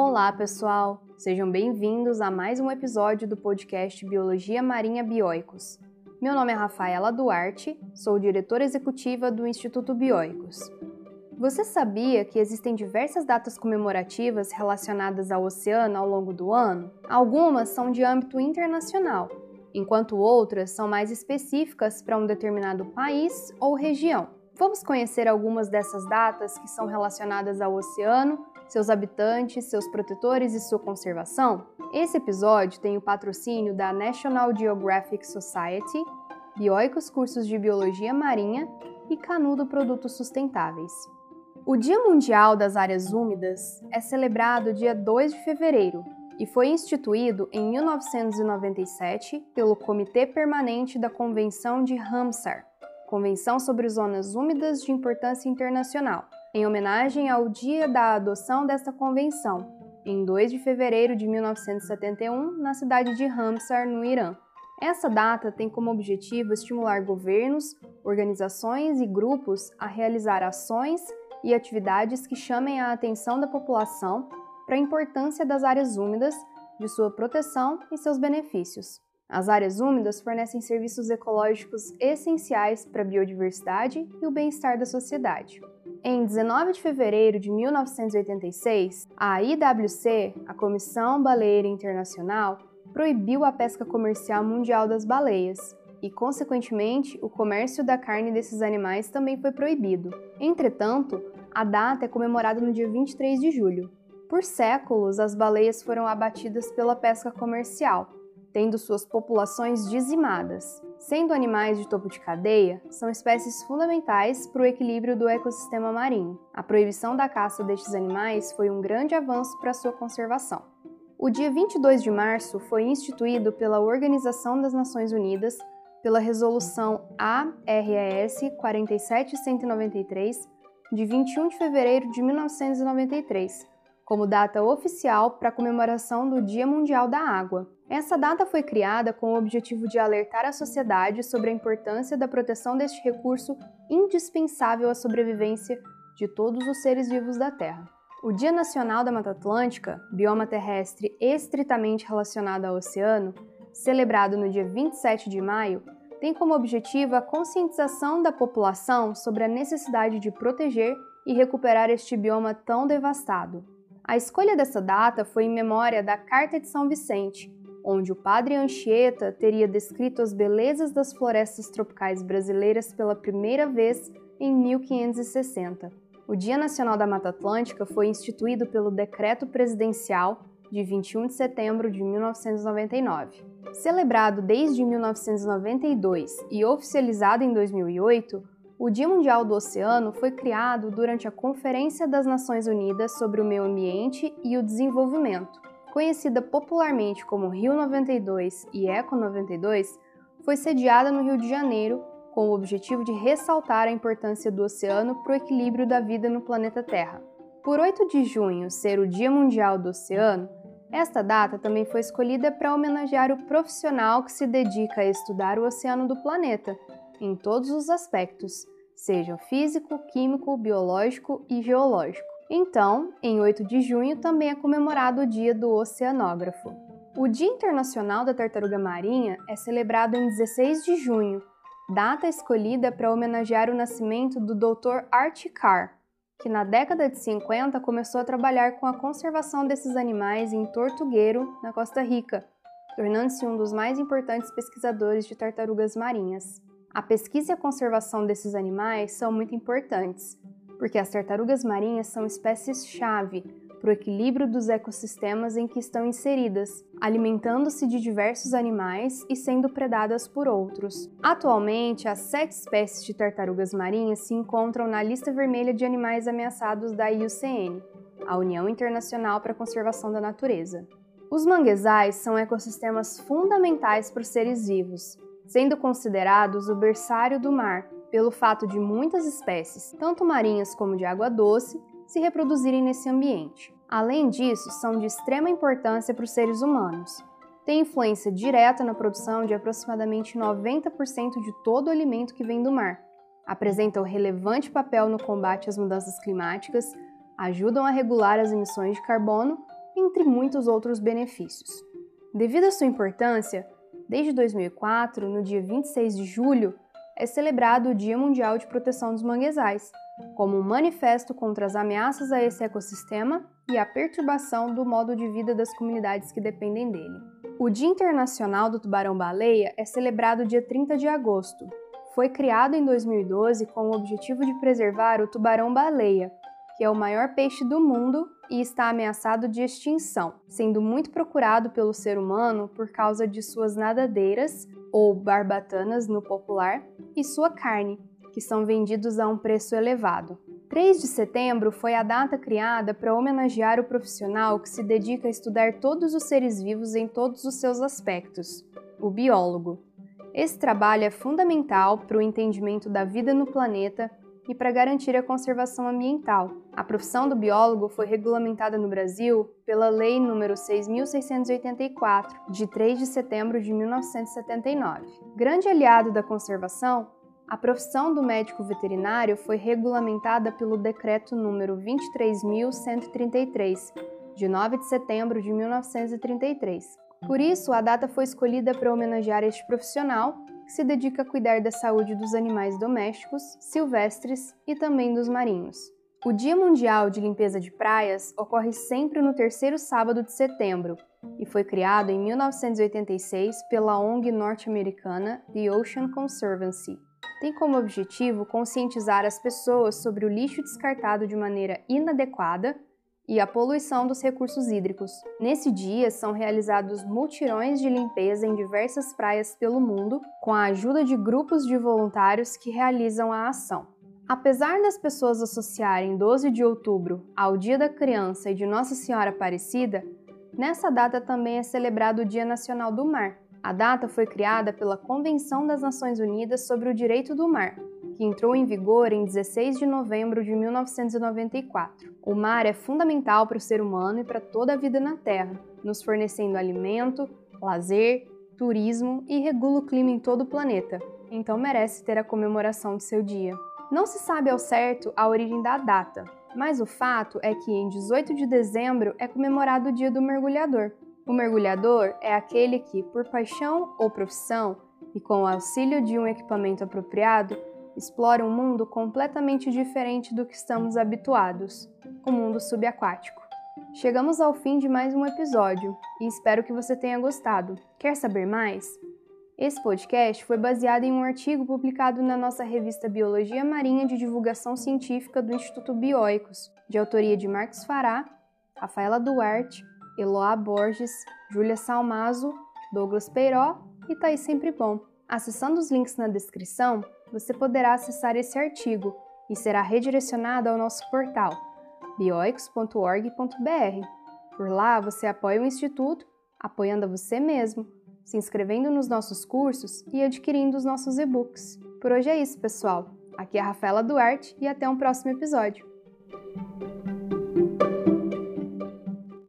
Olá, pessoal! Sejam bem-vindos a mais um episódio do podcast Biologia Marinha Bioicos. Meu nome é Rafaela Duarte, sou diretora executiva do Instituto Bioicos. Você sabia que existem diversas datas comemorativas relacionadas ao oceano ao longo do ano? Algumas são de âmbito internacional, enquanto outras são mais específicas para um determinado país ou região. Vamos conhecer algumas dessas datas que são relacionadas ao oceano, seus habitantes, seus protetores e sua conservação? Esse episódio tem o patrocínio da National Geographic Society, Bioicos Cursos de Biologia Marinha e Canudo Produtos Sustentáveis. O Dia Mundial das Áreas Úmidas é celebrado dia 2 de fevereiro e foi instituído em 1997 pelo Comitê Permanente da Convenção de Ramsar, Convenção sobre Zonas Úmidas de Importância Internacional, em homenagem ao dia da adoção desta convenção, em 2 de fevereiro de 1971, na cidade de Ramsar, no Irã. Essa data tem como objetivo estimular governos, organizações e grupos a realizar ações e atividades que chamem a atenção da população para a importância das áreas úmidas, de sua proteção e seus benefícios. As áreas úmidas fornecem serviços ecológicos essenciais para a biodiversidade e o bem-estar da sociedade. Em 19 de fevereiro de 1986, a IWC, a Comissão Baleeira Internacional, proibiu a pesca comercial mundial das baleias e, consequentemente, o comércio da carne desses animais também foi proibido. Entretanto, a data é comemorada no dia 23 de julho. Por séculos, as baleias foram abatidas pela pesca comercial, tendo suas populações dizimadas. Sendo animais de topo de cadeia, são espécies fundamentais para o equilíbrio do ecossistema marinho. A proibição da caça destes animais foi um grande avanço para sua conservação. O dia 22 de março foi instituído pela Organização das Nações Unidas pela Resolução ARES 47193 de 21 de fevereiro de 1993, como data oficial para a comemoração do Dia Mundial da Água. Essa data foi criada com o objetivo de alertar a sociedade sobre a importância da proteção deste recurso indispensável à sobrevivência de todos os seres vivos da Terra. O Dia Nacional da Mata Atlântica, bioma terrestre estritamente relacionado ao oceano, celebrado no dia 27 de maio, tem como objetivo a conscientização da população sobre a necessidade de proteger e recuperar este bioma tão devastado. A escolha dessa data foi em memória da Carta de São Vicente, onde o padre Anchieta teria descrito as belezas das florestas tropicais brasileiras pela primeira vez em 1560. O Dia Nacional da Mata Atlântica foi instituído pelo Decreto Presidencial de 21 de setembro de 1999. Celebrado desde 1992 e oficializado em 2008, o Dia Mundial do Oceano foi criado durante a Conferência das Nações Unidas sobre o Meio Ambiente e o Desenvolvimento. Conhecida popularmente como Rio 92 e Eco 92, foi sediada no Rio de Janeiro com o objetivo de ressaltar a importância do oceano para o equilíbrio da vida no planeta Terra. Por 8 de junho ser o Dia Mundial do Oceano, esta data também foi escolhida para homenagear o profissional que se dedica a estudar o oceano do planeta, em todos os aspectos, seja físico, químico, biológico e geológico. Então, em 8 de junho também é comemorado o Dia do Oceanógrafo. O Dia Internacional da Tartaruga Marinha é celebrado em 16 de junho, data escolhida para homenagear o nascimento do Dr. Art Carr, que na década de 50 começou a trabalhar com a conservação desses animais em Tortugueiro, na Costa Rica, tornando-se um dos mais importantes pesquisadores de tartarugas marinhas. A pesquisa e a conservação desses animais são muito importantes, porque as tartarugas marinhas são espécies-chave para o equilíbrio dos ecossistemas em que estão inseridas, alimentando-se de diversos animais e sendo predadas por outros. Atualmente, as sete espécies de tartarugas marinhas se encontram na lista vermelha de animais ameaçados da IUCN, a União Internacional para a Conservação da Natureza. Os manguezais são ecossistemas fundamentais para os seres vivos, sendo considerados o berçário do mar, pelo fato de muitas espécies, tanto marinhas como de água doce, se reproduzirem nesse ambiente. Além disso, são de extrema importância para os seres humanos. Tem influência direta na produção de aproximadamente 90% de todo o alimento que vem do mar. Apresentam relevante papel no combate às mudanças climáticas, ajudam a regular as emissões de carbono entre muitos outros benefícios. Devido à sua importância, desde 2004, no dia 26 de julho, é celebrado o Dia Mundial de Proteção dos Manguezais, como um manifesto contra as ameaças a esse ecossistema e a perturbação do modo de vida das comunidades que dependem dele. O Dia Internacional do Tubarão-Baleia é celebrado dia 30 de agosto. Foi criado em 2012 com o objetivo de preservar o tubarão-baleia, que é o maior peixe do mundo e está ameaçado de extinção, sendo muito procurado pelo ser humano por causa de suas nadadeiras, ou barbatanas no popular, e sua carne, que são vendidos a um preço elevado. 3 de setembro foi a data criada para homenagear o profissional que se dedica a estudar todos os seres vivos em todos os seus aspectos, o biólogo. Esse trabalho é fundamental para o entendimento da vida no planeta e para garantir a conservação ambiental. A profissão do biólogo foi regulamentada no Brasil pela Lei nº 6.684, de 3 de setembro de 1979. Grande aliado da conservação, a profissão do médico veterinário foi regulamentada pelo Decreto número 23.133, de 9 de setembro de 1933. Por isso, a data foi escolhida para homenagear este profissional que se dedica a cuidar da saúde dos animais domésticos, silvestres e também dos marinhos. O Dia Mundial de Limpeza de Praias ocorre sempre no terceiro sábado de setembro e foi criado em 1986 pela ONG norte-americana The Ocean Conservancy. Tem como objetivo conscientizar as pessoas sobre o lixo descartado de maneira inadequada e a poluição dos recursos hídricos. Nesse dia, são realizados mutirões de limpeza em diversas praias pelo mundo, com a ajuda de grupos de voluntários que realizam a ação. Apesar das pessoas associarem 12 de outubro ao Dia da Criança e de Nossa Senhora Aparecida, nessa data também é celebrado o Dia Nacional do Mar. A data foi criada pela Convenção das Nações Unidas sobre o Direito do Mar, que entrou em vigor em 16 de novembro de 1994. O mar é fundamental para o ser humano e para toda a vida na Terra, nos fornecendo alimento, lazer, turismo e regula o clima em todo o planeta, então merece ter a comemoração de seu dia. Não se sabe ao certo a origem da data, mas o fato é que em 18 de dezembro é comemorado o Dia do Mergulhador. O mergulhador é aquele que, por paixão ou profissão, e com o auxílio de um equipamento apropriado, explora um mundo completamente diferente do que estamos habituados o mundo subaquático. Chegamos ao fim de mais um episódio e espero que você tenha gostado. Quer saber mais? Esse podcast foi baseado em um artigo publicado na nossa revista Biologia Marinha de Divulgação Científica do Instituto Bioicos, de autoria de Marcos Fará, Rafaela Duarte, Eloá Borges, Júlia Salmazo, Douglas Peiró e Thaís Sempre Bom. Acessando os links na descrição, você poderá acessar esse artigo e será redirecionado ao nosso portal bioicos.org.br. Por lá você apoia o Instituto, apoiando a você mesmo, se inscrevendo nos nossos cursos e adquirindo os nossos e-books. Por hoje é isso, pessoal. Aqui é a Rafaela Duarte e até um próximo episódio.